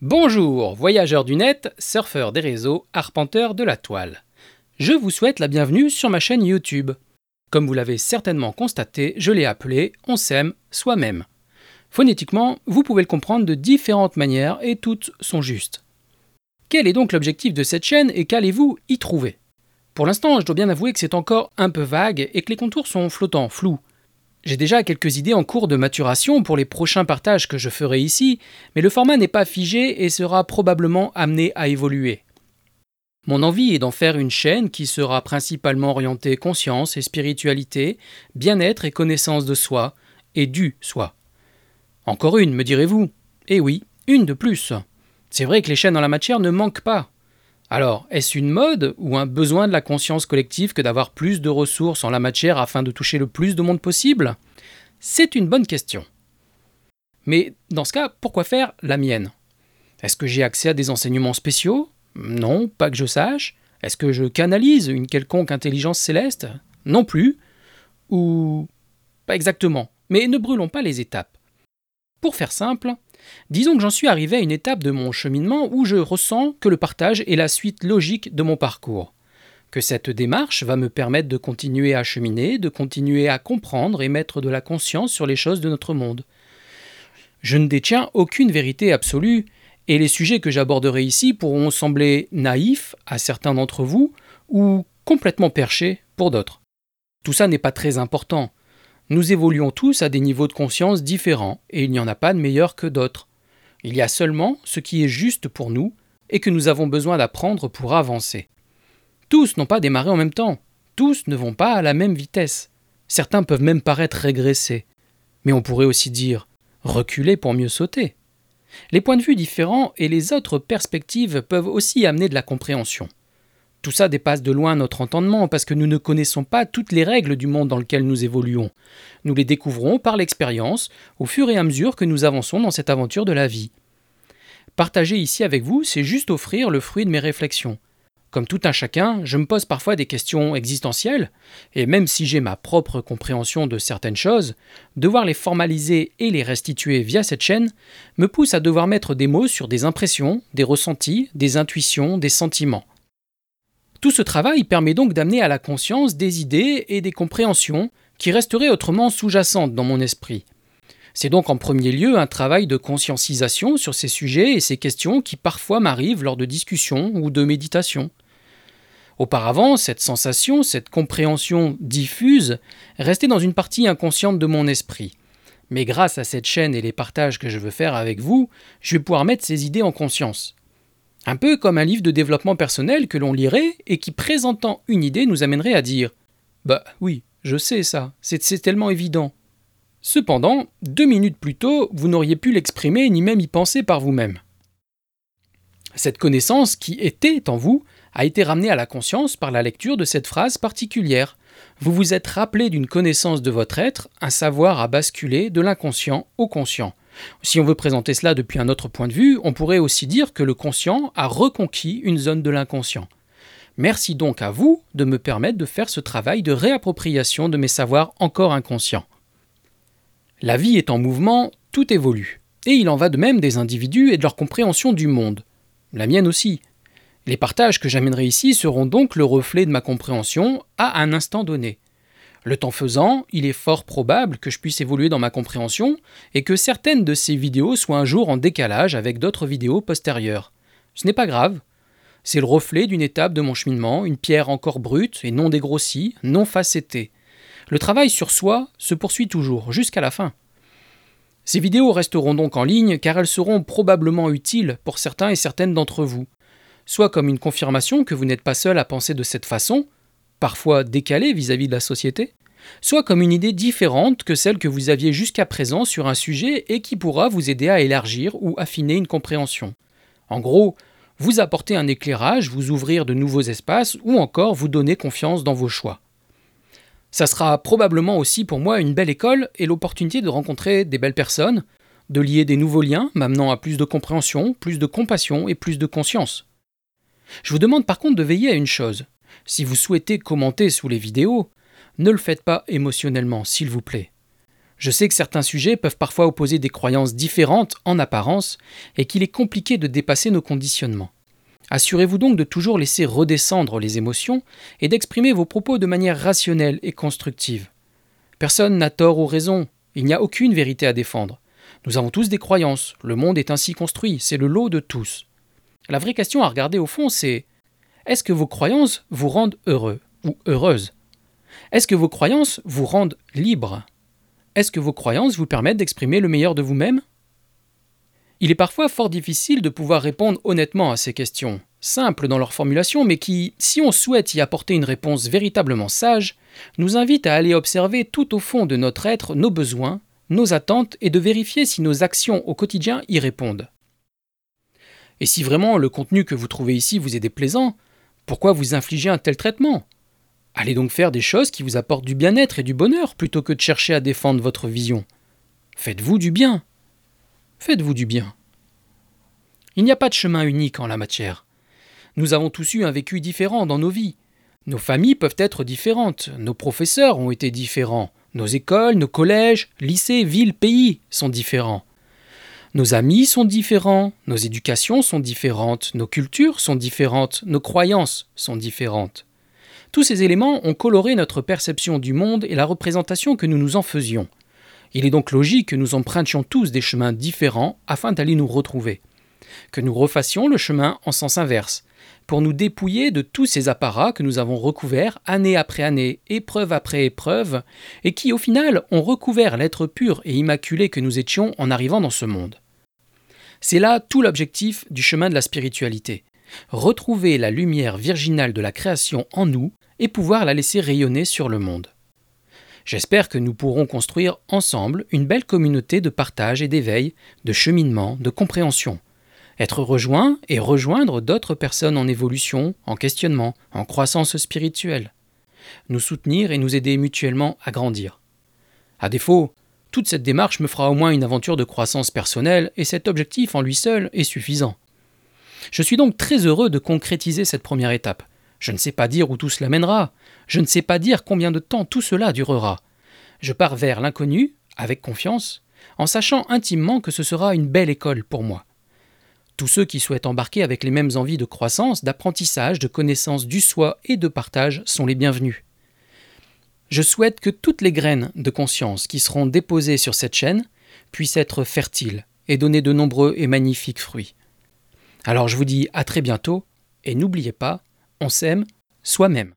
Bonjour, voyageurs du net, surfeurs des réseaux, arpenteurs de la toile. Je vous souhaite la bienvenue sur ma chaîne YouTube. Comme vous l'avez certainement constaté, je l'ai appelé On s'aime soi-même. Phonétiquement, vous pouvez le comprendre de différentes manières et toutes sont justes. Quel est donc l'objectif de cette chaîne et qu'allez-vous y trouver? Pour l'instant, je dois bien avouer que c'est encore un peu vague et que les contours sont flottants, flous. J'ai déjà quelques idées en cours de maturation pour les prochains partages que je ferai ici, mais le format n'est pas figé et sera probablement amené à évoluer. Mon envie est d'en faire une chaîne qui sera principalement orientée conscience et spiritualité, bien-être et connaissance de soi, et du soi. Encore une, me direz-vous? Eh oui, une de plus. C'est vrai que les chaînes en la matière ne manquent pas. Alors, est-ce une mode ou un besoin de la conscience collective que d'avoir plus de ressources en la matière afin de toucher le plus de monde possible? C'est une bonne question. Mais dans ce cas, pourquoi faire la mienne? Est-ce que j'ai accès à des enseignements spéciaux? Non, pas que je sache. Est-ce que je canalise une quelconque intelligence céleste? Non plus. Ou pas exactement. Mais ne brûlons pas les étapes. Pour faire simple, Disons que j'en suis arrivé à une étape de mon cheminement où je ressens que le partage est la suite logique de mon parcours, que cette démarche va me permettre de continuer à cheminer, de continuer à comprendre et mettre de la conscience sur les choses de notre monde. Je ne détiens aucune vérité absolue, et les sujets que j'aborderai ici pourront sembler naïfs à certains d'entre vous ou complètement perchés pour d'autres. Tout ça n'est pas très important. Nous évoluons tous à des niveaux de conscience différents, et il n'y en a pas de meilleurs que d'autres. Il y a seulement ce qui est juste pour nous, et que nous avons besoin d'apprendre pour avancer. Tous n'ont pas démarré en même temps, tous ne vont pas à la même vitesse. Certains peuvent même paraître régresser. Mais on pourrait aussi dire reculer pour mieux sauter. Les points de vue différents et les autres perspectives peuvent aussi amener de la compréhension. Tout ça dépasse de loin notre entendement parce que nous ne connaissons pas toutes les règles du monde dans lequel nous évoluons. Nous les découvrons par l'expérience au fur et à mesure que nous avançons dans cette aventure de la vie. Partager ici avec vous, c'est juste offrir le fruit de mes réflexions. Comme tout un chacun, je me pose parfois des questions existentielles, et même si j'ai ma propre compréhension de certaines choses, devoir les formaliser et les restituer via cette chaîne me pousse à devoir mettre des mots sur des impressions, des ressentis, des intuitions, des sentiments. Tout ce travail permet donc d'amener à la conscience des idées et des compréhensions qui resteraient autrement sous-jacentes dans mon esprit. C'est donc en premier lieu un travail de conscientisation sur ces sujets et ces questions qui parfois m'arrivent lors de discussions ou de méditations. Auparavant, cette sensation, cette compréhension diffuse restait dans une partie inconsciente de mon esprit. Mais grâce à cette chaîne et les partages que je veux faire avec vous, je vais pouvoir mettre ces idées en conscience. Un peu comme un livre de développement personnel que l'on lirait et qui, présentant une idée, nous amènerait à dire Bah oui, je sais ça, c'est tellement évident. Cependant, deux minutes plus tôt, vous n'auriez pu l'exprimer ni même y penser par vous-même. Cette connaissance qui était en vous a été ramenée à la conscience par la lecture de cette phrase particulière. Vous vous êtes rappelé d'une connaissance de votre être, un savoir à basculer de l'inconscient au conscient. Si on veut présenter cela depuis un autre point de vue, on pourrait aussi dire que le conscient a reconquis une zone de l'inconscient. Merci donc à vous de me permettre de faire ce travail de réappropriation de mes savoirs encore inconscients. La vie est en mouvement, tout évolue. Et il en va de même des individus et de leur compréhension du monde. La mienne aussi. Les partages que j'amènerai ici seront donc le reflet de ma compréhension à un instant donné. Le temps faisant, il est fort probable que je puisse évoluer dans ma compréhension et que certaines de ces vidéos soient un jour en décalage avec d'autres vidéos postérieures. Ce n'est pas grave. C'est le reflet d'une étape de mon cheminement, une pierre encore brute et non dégrossie, non facettée. Le travail sur soi se poursuit toujours, jusqu'à la fin. Ces vidéos resteront donc en ligne car elles seront probablement utiles pour certains et certaines d'entre vous, soit comme une confirmation que vous n'êtes pas seul à penser de cette façon, parfois décalée vis-à-vis de la société, soit comme une idée différente que celle que vous aviez jusqu'à présent sur un sujet et qui pourra vous aider à élargir ou affiner une compréhension. En gros, vous apporter un éclairage, vous ouvrir de nouveaux espaces ou encore vous donner confiance dans vos choix. Ça sera probablement aussi pour moi une belle école et l'opportunité de rencontrer des belles personnes, de lier des nouveaux liens, m'amenant à plus de compréhension, plus de compassion et plus de conscience. Je vous demande par contre de veiller à une chose, si vous souhaitez commenter sous les vidéos, ne le faites pas émotionnellement, s'il vous plaît. Je sais que certains sujets peuvent parfois opposer des croyances différentes en apparence et qu'il est compliqué de dépasser nos conditionnements. Assurez-vous donc de toujours laisser redescendre les émotions et d'exprimer vos propos de manière rationnelle et constructive. Personne n'a tort ou raison, il n'y a aucune vérité à défendre. Nous avons tous des croyances, le monde est ainsi construit, c'est le lot de tous. La vraie question à regarder au fond, c'est est-ce que vos croyances vous rendent heureux ou heureuse Est-ce que vos croyances vous rendent libre? Est-ce que vos croyances vous permettent d'exprimer le meilleur de vous-même? Il est parfois fort difficile de pouvoir répondre honnêtement à ces questions, simples dans leur formulation, mais qui, si on souhaite y apporter une réponse véritablement sage, nous invitent à aller observer tout au fond de notre être nos besoins, nos attentes et de vérifier si nos actions au quotidien y répondent. Et si vraiment le contenu que vous trouvez ici vous est déplaisant, pourquoi vous infliger un tel traitement? Allez donc faire des choses qui vous apportent du bien-être et du bonheur plutôt que de chercher à défendre votre vision. Faites-vous du bien. Faites-vous du bien. Il n'y a pas de chemin unique en la matière. Nous avons tous eu un vécu différent dans nos vies. Nos familles peuvent être différentes, nos professeurs ont été différents, nos écoles, nos collèges, lycées, villes, pays sont différents. Nos amis sont différents, nos éducations sont différentes, nos cultures sont différentes, nos croyances sont différentes. Tous ces éléments ont coloré notre perception du monde et la représentation que nous nous en faisions. Il est donc logique que nous empruntions tous des chemins différents afin d'aller nous retrouver. Que nous refassions le chemin en sens inverse, pour nous dépouiller de tous ces apparats que nous avons recouverts année après année, épreuve après épreuve, et qui au final ont recouvert l'être pur et immaculé que nous étions en arrivant dans ce monde. C'est là tout l'objectif du chemin de la spiritualité. Retrouver la lumière virginale de la création en nous et pouvoir la laisser rayonner sur le monde. J'espère que nous pourrons construire ensemble une belle communauté de partage et d'éveil, de cheminement, de compréhension, être rejoint et rejoindre d'autres personnes en évolution, en questionnement, en croissance spirituelle. Nous soutenir et nous aider mutuellement à grandir. À défaut, toute cette démarche me fera au moins une aventure de croissance personnelle et cet objectif en lui seul est suffisant. Je suis donc très heureux de concrétiser cette première étape. Je ne sais pas dire où tout cela mènera, je ne sais pas dire combien de temps tout cela durera. Je pars vers l'inconnu, avec confiance, en sachant intimement que ce sera une belle école pour moi. Tous ceux qui souhaitent embarquer avec les mêmes envies de croissance, d'apprentissage, de connaissance du soi et de partage sont les bienvenus. Je souhaite que toutes les graines de conscience qui seront déposées sur cette chaîne puissent être fertiles et donner de nombreux et magnifiques fruits. Alors je vous dis à très bientôt et n'oubliez pas, on s'aime soi-même.